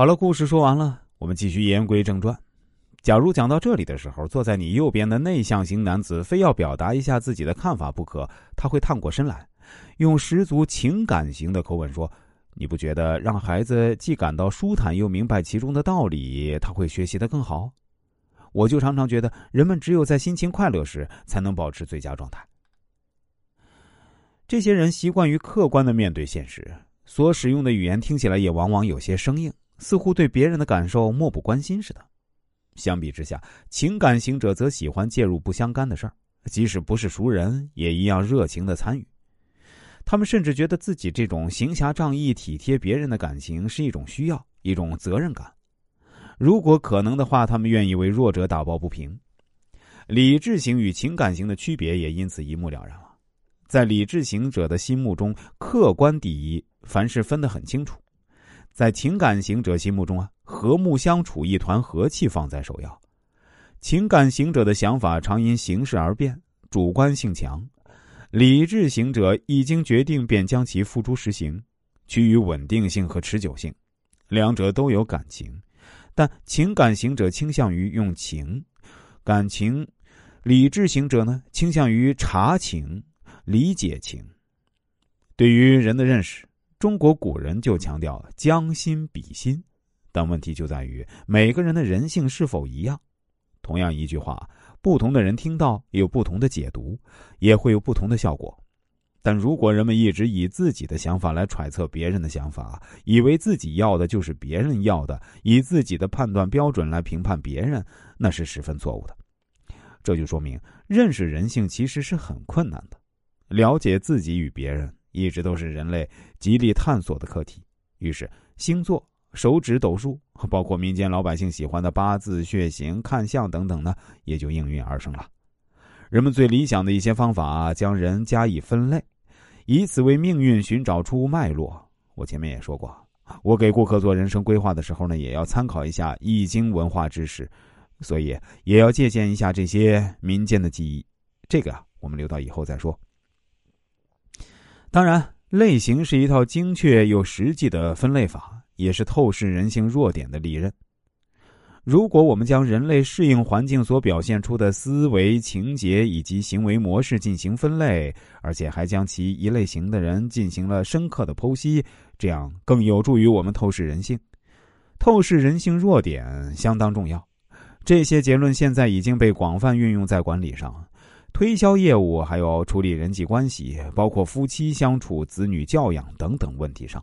好了，故事说完了，我们继续言归正传。假如讲到这里的时候，坐在你右边的内向型男子非要表达一下自己的看法不可，他会探过身来，用十足情感型的口吻说：“你不觉得让孩子既感到舒坦又明白其中的道理，他会学习的更好？”我就常常觉得，人们只有在心情快乐时，才能保持最佳状态。这些人习惯于客观的面对现实，所使用的语言听起来也往往有些生硬，似乎对别人的感受漠不关心似的。相比之下，情感型者则喜欢介入不相干的事儿，即使不是熟人，也一样热情的参与。他们甚至觉得自己这种行侠仗义、体贴别人的感情是一种需要，一种责任感。如果可能的话，他们愿意为弱者打抱不平。理智型与情感型的区别也因此一目了然了。在理智型者的心目中，客观第一，凡事分得很清楚；在情感行者心目中啊。和睦相处，一团和气放在首要。情感行者的想法常因形势而变，主观性强；理智行者一经决定便将其付诸实行，趋于稳定性和持久性。两者都有感情，但情感行者倾向于用情、感情；理智行者呢，倾向于察情、理解情。对于人的认识，中国古人就强调将心比心。但问题就在于每个人的人性是否一样？同样一句话，不同的人听到有不同的解读，也会有不同的效果。但如果人们一直以自己的想法来揣测别人的想法，以为自己要的就是别人要的，以自己的判断标准来评判别人，那是十分错误的。这就说明认识人性其实是很困难的。了解自己与别人，一直都是人类极力探索的课题。于是，星座。手指斗数，包括民间老百姓喜欢的八字、血型、看相等等呢，也就应运而生了。人们最理想的一些方法，将人加以分类，以此为命运寻找出脉络。我前面也说过，我给顾客做人生规划的时候呢，也要参考一下易经文化知识，所以也要借鉴一下这些民间的记忆。这个啊，我们留到以后再说。当然，类型是一套精确又实际的分类法。也是透视人性弱点的利刃。如果我们将人类适应环境所表现出的思维、情节以及行为模式进行分类，而且还将其一类型的人进行了深刻的剖析，这样更有助于我们透视人性。透视人性弱点相当重要。这些结论现在已经被广泛运用在管理上、推销业务，还有处理人际关系，包括夫妻相处、子女教养等等问题上。